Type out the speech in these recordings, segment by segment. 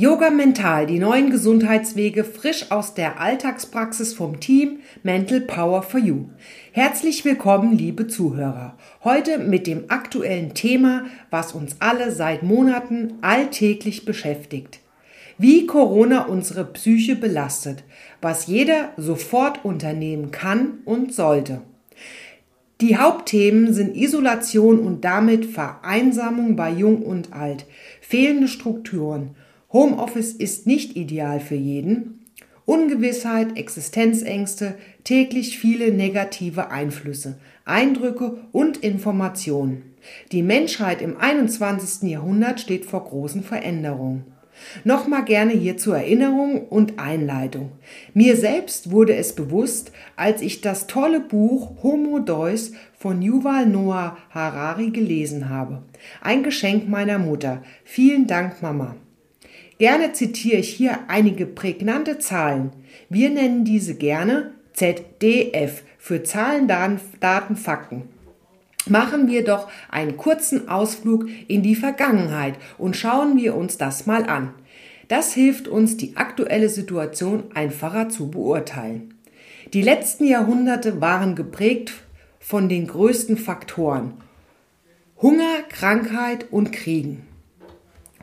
Yoga Mental, die neuen Gesundheitswege frisch aus der Alltagspraxis vom Team Mental Power for You. Herzlich willkommen, liebe Zuhörer. Heute mit dem aktuellen Thema, was uns alle seit Monaten alltäglich beschäftigt. Wie Corona unsere Psyche belastet, was jeder sofort unternehmen kann und sollte. Die Hauptthemen sind Isolation und damit Vereinsamung bei Jung und Alt, fehlende Strukturen, Homeoffice ist nicht ideal für jeden, Ungewissheit, Existenzängste, täglich viele negative Einflüsse, Eindrücke und Informationen. Die Menschheit im 21. Jahrhundert steht vor großen Veränderungen. Nochmal gerne hier zur Erinnerung und Einleitung. Mir selbst wurde es bewusst, als ich das tolle Buch Homo Deus von Yuval Noah Harari gelesen habe. Ein Geschenk meiner Mutter. Vielen Dank, Mama. Gerne zitiere ich hier einige prägnante Zahlen. Wir nennen diese gerne ZDF für Zahlen, Daten, Fakten. Machen wir doch einen kurzen Ausflug in die Vergangenheit und schauen wir uns das mal an. Das hilft uns, die aktuelle Situation einfacher zu beurteilen. Die letzten Jahrhunderte waren geprägt von den größten Faktoren Hunger, Krankheit und Kriegen.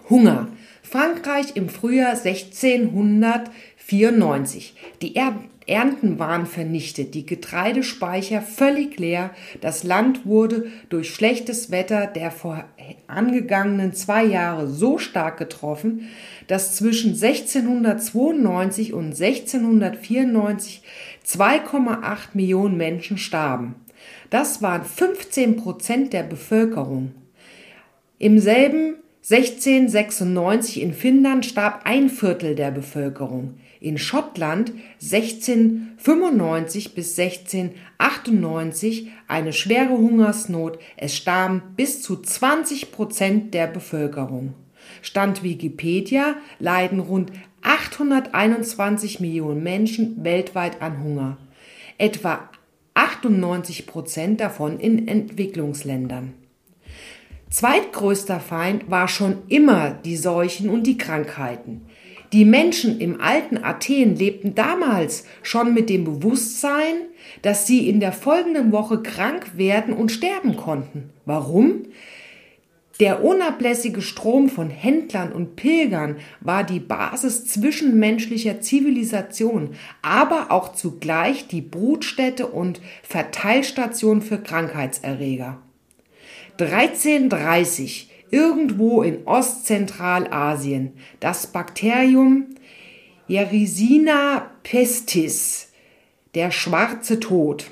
Hunger. Frankreich im Frühjahr 1694. Die Ernten waren vernichtet, die Getreidespeicher völlig leer, das Land wurde durch schlechtes Wetter der vorangegangenen zwei Jahre so stark getroffen, dass zwischen 1692 und 1694 2,8 Millionen Menschen starben. Das waren 15 Prozent der Bevölkerung. Im selben 1696 in Finnland starb ein Viertel der Bevölkerung in Schottland 1695 bis 1698 eine schwere Hungersnot. Es starben bis zu 20 Prozent der Bevölkerung. Stand Wikipedia leiden rund 821 Millionen Menschen weltweit an Hunger. Etwa 98 Prozent davon in Entwicklungsländern. Zweitgrößter Feind war schon immer die Seuchen und die Krankheiten. Die Menschen im alten Athen lebten damals schon mit dem Bewusstsein, dass sie in der folgenden Woche krank werden und sterben konnten. Warum? Der unablässige Strom von Händlern und Pilgern war die Basis zwischenmenschlicher Zivilisation, aber auch zugleich die Brutstätte und Verteilstation für Krankheitserreger. 1330 irgendwo in Ostzentralasien das Bakterium Yersinia pestis, der schwarze Tod.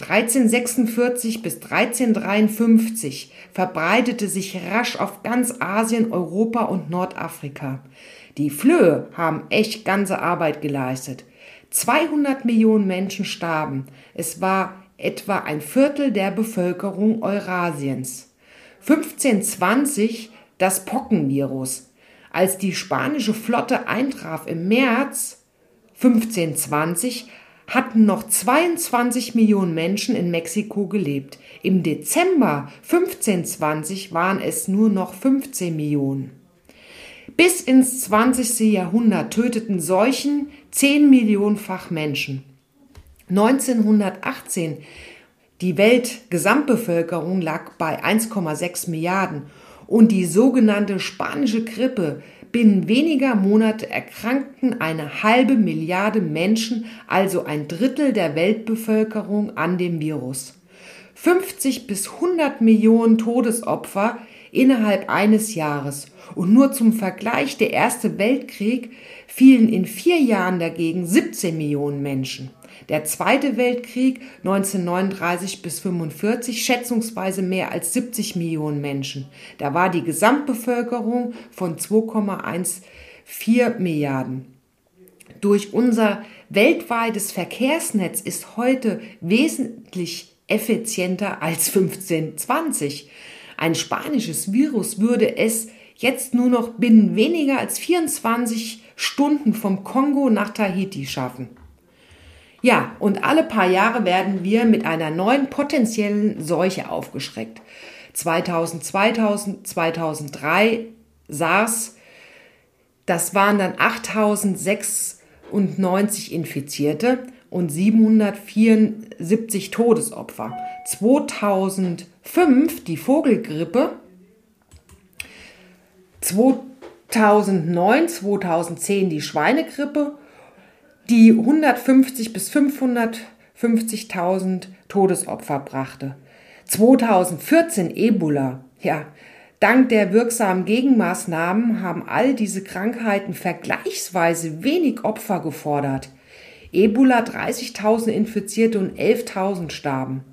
1346 bis 1353 verbreitete sich rasch auf ganz Asien, Europa und Nordafrika. Die Flöhe haben echt ganze Arbeit geleistet. 200 Millionen Menschen starben. Es war etwa ein Viertel der Bevölkerung Eurasiens. 1520 das Pockenvirus. Als die spanische Flotte eintraf im März 1520, hatten noch 22 Millionen Menschen in Mexiko gelebt. Im Dezember 1520 waren es nur noch 15 Millionen. Bis ins 20. Jahrhundert töteten Seuchen 10 Millionenfach Menschen. 1918 die Weltgesamtbevölkerung lag bei 1,6 Milliarden und die sogenannte spanische Grippe binnen weniger Monate erkrankten eine halbe Milliarde Menschen, also ein Drittel der Weltbevölkerung, an dem Virus. 50 bis 100 Millionen Todesopfer innerhalb eines Jahres. Und nur zum Vergleich, der Erste Weltkrieg fielen in vier Jahren dagegen 17 Millionen Menschen. Der Zweite Weltkrieg 1939 bis 45 schätzungsweise mehr als 70 Millionen Menschen. Da war die Gesamtbevölkerung von 2,14 Milliarden. Durch unser weltweites Verkehrsnetz ist heute wesentlich effizienter als 1520. Ein spanisches Virus würde es jetzt nur noch binnen weniger als 24 Stunden vom Kongo nach Tahiti schaffen. Ja, und alle paar Jahre werden wir mit einer neuen potenziellen Seuche aufgeschreckt. 2000, 2000, 2003 SARS, Das waren dann 8096 Infizierte und 774 Todesopfer. 2005 die Vogelgrippe, 2009, 2010 die Schweinegrippe, die 150 bis 550.000 Todesopfer brachte. 2014 Ebola. Ja, dank der wirksamen Gegenmaßnahmen haben all diese Krankheiten vergleichsweise wenig Opfer gefordert. Ebola 30.000 Infizierte und 11.000 starben.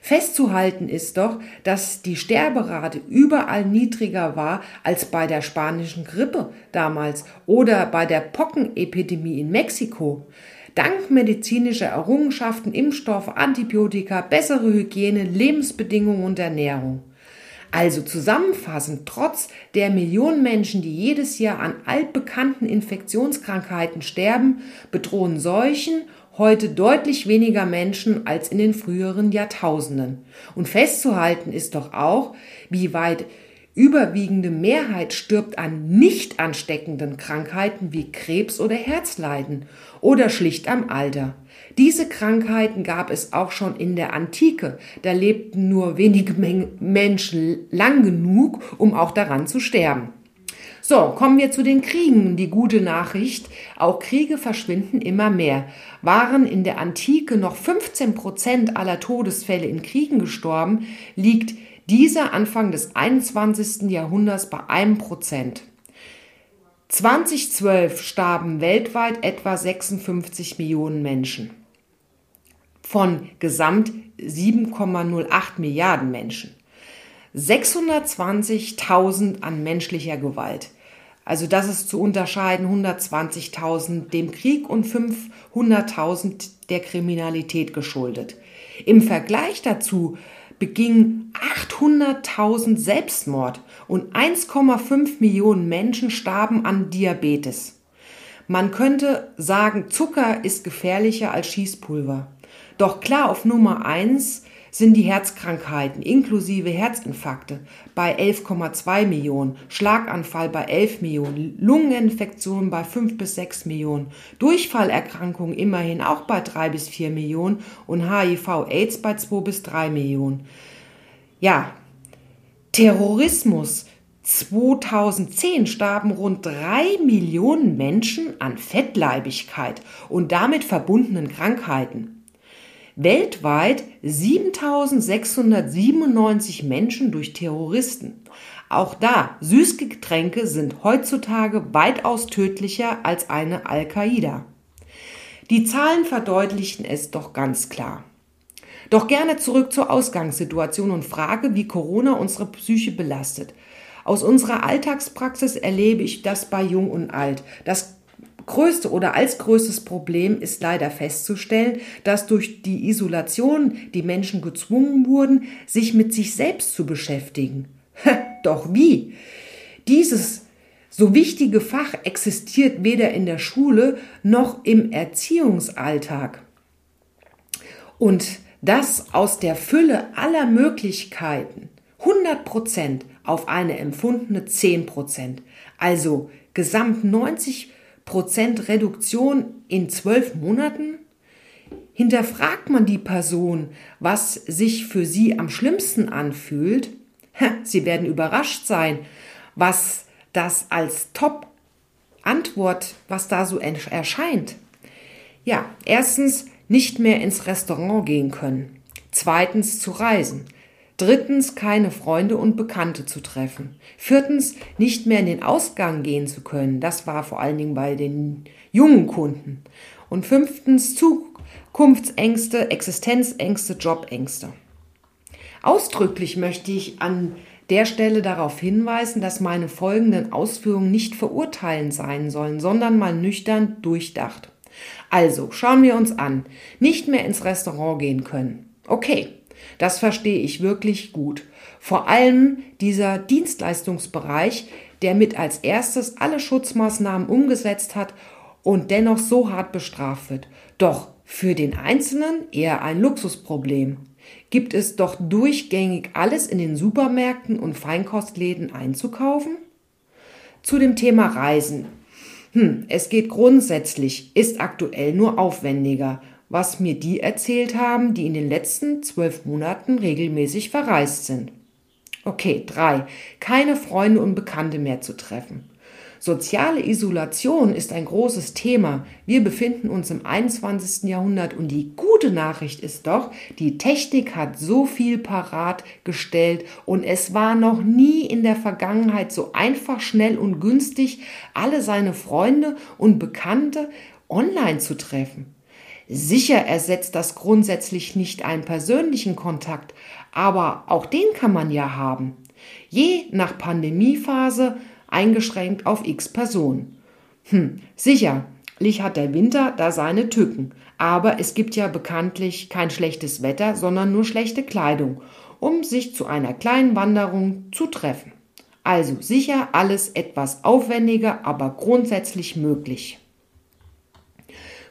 Festzuhalten ist doch, dass die Sterberate überall niedriger war als bei der spanischen Grippe damals oder bei der Pockenepidemie in Mexiko. Dank medizinischer Errungenschaften, Impfstoffe, Antibiotika, bessere Hygiene, Lebensbedingungen und Ernährung. Also zusammenfassend, trotz der Millionen Menschen, die jedes Jahr an altbekannten Infektionskrankheiten sterben, bedrohen Seuchen heute deutlich weniger Menschen als in den früheren Jahrtausenden. Und festzuhalten ist doch auch, wie weit überwiegende Mehrheit stirbt an nicht ansteckenden Krankheiten wie Krebs oder Herzleiden oder schlicht am Alter. Diese Krankheiten gab es auch schon in der Antike. Da lebten nur wenige Menschen lang genug, um auch daran zu sterben. So, kommen wir zu den Kriegen. Die gute Nachricht, auch Kriege verschwinden immer mehr. Waren in der Antike noch 15 Prozent aller Todesfälle in Kriegen gestorben, liegt dieser Anfang des 21. Jahrhunderts bei einem Prozent. 2012 starben weltweit etwa 56 Millionen Menschen von gesamt 7,08 Milliarden Menschen. 620.000 an menschlicher Gewalt. Also das ist zu unterscheiden 120.000 dem Krieg und 500.000 der Kriminalität geschuldet. Im Vergleich dazu begingen 800.000 Selbstmord und 1,5 Millionen Menschen starben an Diabetes. Man könnte sagen, Zucker ist gefährlicher als Schießpulver. Doch klar auf Nummer eins sind die Herzkrankheiten inklusive Herzinfarkte bei 11,2 Millionen, Schlaganfall bei 11 Millionen, Lungeninfektionen bei 5 bis 6 Millionen, Durchfallerkrankungen immerhin auch bei 3 bis 4 Millionen und HIV-Aids bei 2 bis 3 Millionen. Ja, Terrorismus 2010 starben rund 3 Millionen Menschen an Fettleibigkeit und damit verbundenen Krankheiten. Weltweit 7697 Menschen durch Terroristen. Auch da, Süßgetränke sind heutzutage weitaus tödlicher als eine Al-Qaida. Die Zahlen verdeutlichen es doch ganz klar. Doch gerne zurück zur Ausgangssituation und Frage, wie Corona unsere Psyche belastet. Aus unserer Alltagspraxis erlebe ich das bei Jung und Alt. Das größte oder als größtes Problem ist leider festzustellen, dass durch die Isolation die Menschen gezwungen wurden, sich mit sich selbst zu beschäftigen. Doch wie? Dieses so wichtige Fach existiert weder in der Schule noch im Erziehungsalltag. Und das aus der Fülle aller Möglichkeiten 100 Prozent auf eine empfundene 10 Prozent, also gesamt 90 Prozent Reduktion in zwölf Monaten? Hinterfragt man die Person, was sich für sie am schlimmsten anfühlt? Sie werden überrascht sein, was das als Top-Antwort, was da so erscheint. Ja, erstens nicht mehr ins Restaurant gehen können. Zweitens zu reisen. Drittens, keine Freunde und Bekannte zu treffen. Viertens, nicht mehr in den Ausgang gehen zu können. Das war vor allen Dingen bei den jungen Kunden. Und fünftens, Zukunftsängste, Existenzängste, Jobängste. Ausdrücklich möchte ich an der Stelle darauf hinweisen, dass meine folgenden Ausführungen nicht verurteilend sein sollen, sondern mal nüchtern durchdacht. Also, schauen wir uns an. Nicht mehr ins Restaurant gehen können. Okay, das verstehe ich wirklich gut. Vor allem dieser Dienstleistungsbereich, der mit als erstes alle Schutzmaßnahmen umgesetzt hat und dennoch so hart bestraft wird. Doch für den Einzelnen eher ein Luxusproblem. Gibt es doch durchgängig alles in den Supermärkten und Feinkostläden einzukaufen? Zu dem Thema Reisen. Hm, es geht grundsätzlich, ist aktuell nur aufwendiger, was mir die erzählt haben, die in den letzten zwölf Monaten regelmäßig verreist sind. Okay, drei. Keine Freunde und Bekannte mehr zu treffen. Soziale Isolation ist ein großes Thema. Wir befinden uns im 21. Jahrhundert und die gute Nachricht ist doch, die Technik hat so viel parat gestellt und es war noch nie in der Vergangenheit so einfach, schnell und günstig, alle seine Freunde und Bekannte online zu treffen. Sicher ersetzt das grundsätzlich nicht einen persönlichen Kontakt, aber auch den kann man ja haben. Je nach Pandemiephase eingeschränkt auf x Personen. Hm, sicherlich hat der Winter da seine Tücken, aber es gibt ja bekanntlich kein schlechtes Wetter, sondern nur schlechte Kleidung, um sich zu einer kleinen Wanderung zu treffen. Also sicher alles etwas aufwendiger, aber grundsätzlich möglich.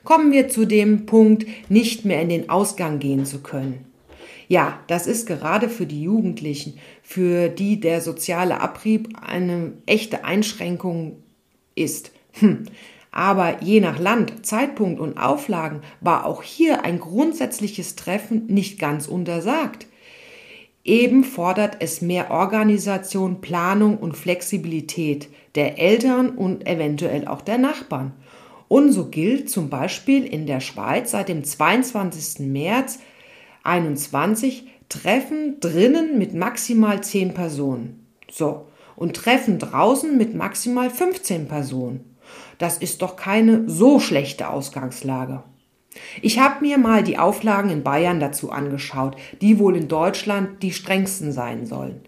Kommen wir zu dem Punkt, nicht mehr in den Ausgang gehen zu können. Ja, das ist gerade für die Jugendlichen, für die der soziale Abrieb eine echte Einschränkung ist. Hm. Aber je nach Land, Zeitpunkt und Auflagen war auch hier ein grundsätzliches Treffen nicht ganz untersagt. Eben fordert es mehr Organisation, Planung und Flexibilität der Eltern und eventuell auch der Nachbarn. Und so gilt zum Beispiel in der Schweiz seit dem 22. März 21 Treffen drinnen mit maximal 10 Personen. So. Und Treffen draußen mit maximal 15 Personen. Das ist doch keine so schlechte Ausgangslage. Ich habe mir mal die Auflagen in Bayern dazu angeschaut, die wohl in Deutschland die strengsten sein sollen.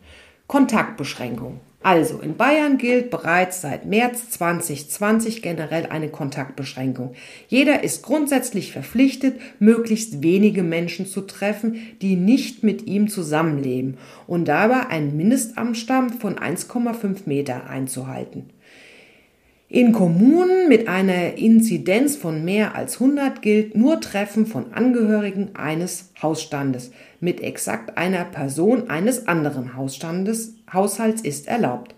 Kontaktbeschränkung. Also, in Bayern gilt bereits seit März 2020 generell eine Kontaktbeschränkung. Jeder ist grundsätzlich verpflichtet, möglichst wenige Menschen zu treffen, die nicht mit ihm zusammenleben und dabei einen Mindestabstand von 1,5 Meter einzuhalten. In Kommunen mit einer Inzidenz von mehr als 100 gilt nur Treffen von Angehörigen eines Hausstandes mit exakt einer Person eines anderen Hausstandes, Haushalts ist erlaubt.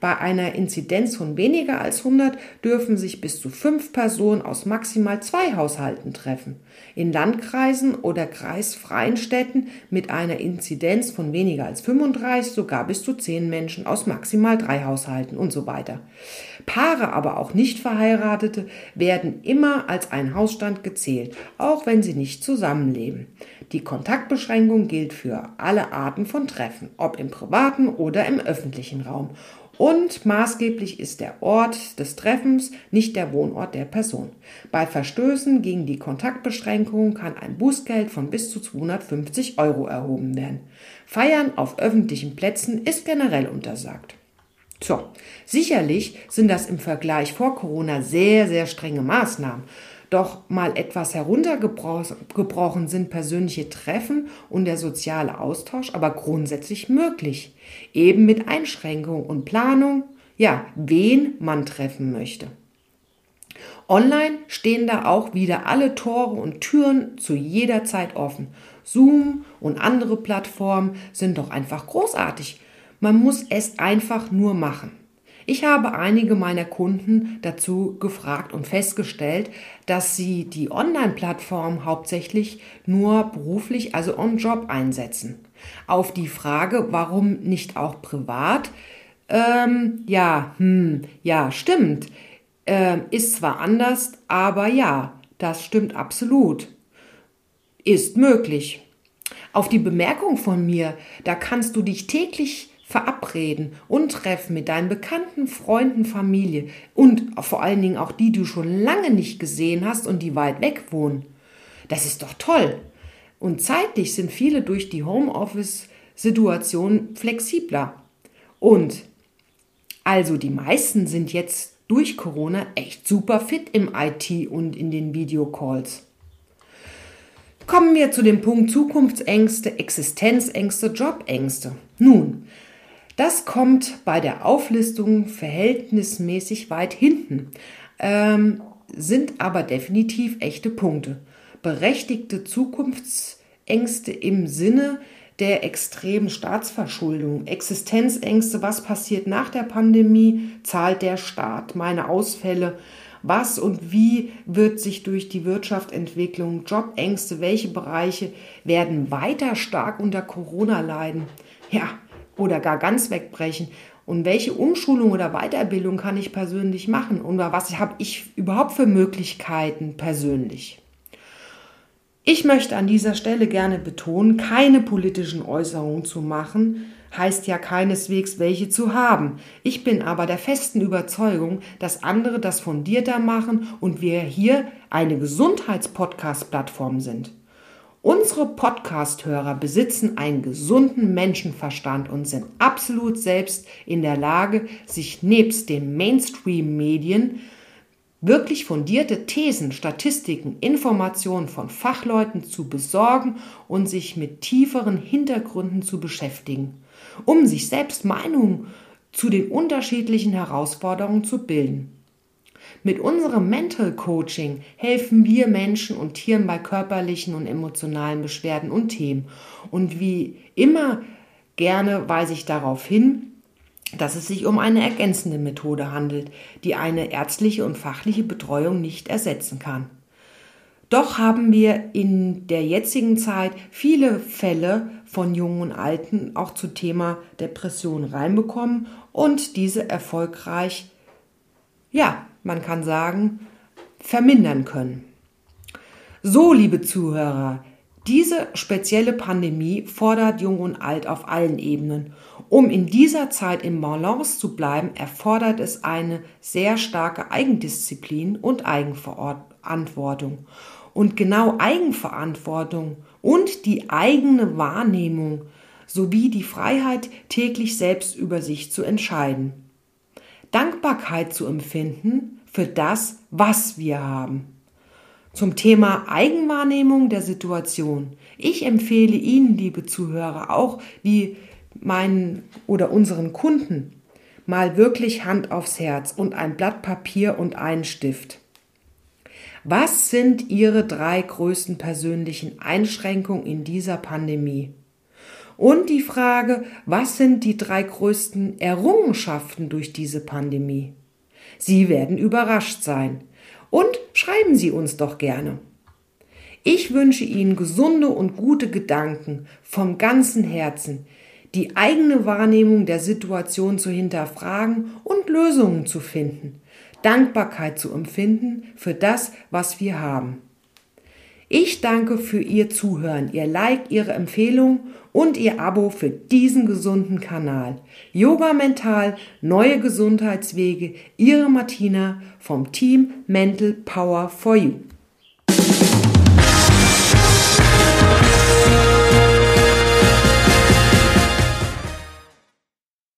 Bei einer Inzidenz von weniger als 100 dürfen sich bis zu fünf Personen aus maximal zwei Haushalten treffen. In Landkreisen oder kreisfreien Städten mit einer Inzidenz von weniger als 35 sogar bis zu zehn Menschen aus maximal drei Haushalten und so weiter. Paare, aber auch nicht verheiratete, werden immer als ein Hausstand gezählt, auch wenn sie nicht zusammenleben. Die Kontaktbeschränkung gilt für alle Arten von Treffen, ob im privaten oder im öffentlichen Raum. Und maßgeblich ist der Ort des Treffens, nicht der Wohnort der Person. Bei Verstößen gegen die Kontaktbeschränkung kann ein Bußgeld von bis zu 250 Euro erhoben werden. Feiern auf öffentlichen Plätzen ist generell untersagt. So, sicherlich sind das im Vergleich vor Corona sehr, sehr strenge Maßnahmen. Doch mal etwas heruntergebrochen sind persönliche Treffen und der soziale Austausch aber grundsätzlich möglich. Eben mit Einschränkung und Planung, ja, wen man treffen möchte. Online stehen da auch wieder alle Tore und Türen zu jeder Zeit offen. Zoom und andere Plattformen sind doch einfach großartig. Man muss es einfach nur machen. Ich habe einige meiner Kunden dazu gefragt und festgestellt, dass sie die Online-Plattform hauptsächlich nur beruflich, also on Job einsetzen. Auf die Frage, warum nicht auch privat? Ähm, ja, hm, ja, stimmt. Ähm, ist zwar anders, aber ja, das stimmt absolut. Ist möglich. Auf die Bemerkung von mir, da kannst du dich täglich verabreden und treffen mit deinen Bekannten, Freunden, Familie und vor allen Dingen auch die, die du schon lange nicht gesehen hast und die weit weg wohnen. Das ist doch toll. Und zeitlich sind viele durch die Homeoffice-Situation flexibler. Und also die meisten sind jetzt durch Corona echt super fit im IT und in den Videocalls. Kommen wir zu dem Punkt Zukunftsängste, Existenzängste, Jobängste. Nun, das kommt bei der Auflistung verhältnismäßig weit hinten, ähm, sind aber definitiv echte Punkte. Berechtigte Zukunftsängste im Sinne der extremen Staatsverschuldung, Existenzängste, was passiert nach der Pandemie, zahlt der Staat meine Ausfälle, was und wie wird sich durch die Wirtschaft entwickeln, Jobängste, welche Bereiche werden weiter stark unter Corona leiden, ja, oder gar ganz wegbrechen und welche Umschulung oder Weiterbildung kann ich persönlich machen und was habe ich überhaupt für Möglichkeiten persönlich. Ich möchte an dieser Stelle gerne betonen, keine politischen Äußerungen zu machen, heißt ja keineswegs welche zu haben. Ich bin aber der festen Überzeugung, dass andere das fundierter machen und wir hier eine Gesundheitspodcast-Plattform sind. Unsere Podcast-Hörer besitzen einen gesunden Menschenverstand und sind absolut selbst in der Lage, sich nebst den Mainstream-Medien wirklich fundierte Thesen, Statistiken, Informationen von Fachleuten zu besorgen und sich mit tieferen Hintergründen zu beschäftigen, um sich selbst Meinungen zu den unterschiedlichen Herausforderungen zu bilden. Mit unserem Mental Coaching helfen wir Menschen und Tieren bei körperlichen und emotionalen Beschwerden und Themen. Und wie immer gerne weise ich darauf hin, dass es sich um eine ergänzende Methode handelt, die eine ärztliche und fachliche Betreuung nicht ersetzen kann. Doch haben wir in der jetzigen Zeit viele Fälle von Jungen und Alten auch zu Thema Depression reinbekommen und diese erfolgreich, ja, man kann sagen, vermindern können. So, liebe Zuhörer, diese spezielle Pandemie fordert Jung und Alt auf allen Ebenen. Um in dieser Zeit im Balance zu bleiben, erfordert es eine sehr starke Eigendisziplin und Eigenverantwortung. Und genau Eigenverantwortung und die eigene Wahrnehmung sowie die Freiheit, täglich selbst über sich zu entscheiden. Dankbarkeit zu empfinden für das, was wir haben. Zum Thema Eigenwahrnehmung der Situation. Ich empfehle Ihnen, liebe Zuhörer, auch wie meinen oder unseren Kunden, mal wirklich Hand aufs Herz und ein Blatt Papier und einen Stift. Was sind Ihre drei größten persönlichen Einschränkungen in dieser Pandemie? Und die Frage, was sind die drei größten Errungenschaften durch diese Pandemie? Sie werden überrascht sein. Und schreiben Sie uns doch gerne. Ich wünsche Ihnen gesunde und gute Gedanken vom ganzen Herzen, die eigene Wahrnehmung der Situation zu hinterfragen und Lösungen zu finden, Dankbarkeit zu empfinden für das, was wir haben. Ich danke für Ihr Zuhören, Ihr Like, Ihre Empfehlung und Ihr Abo für diesen gesunden Kanal. Yoga Mental, neue Gesundheitswege, Ihre Martina vom Team Mental Power for You.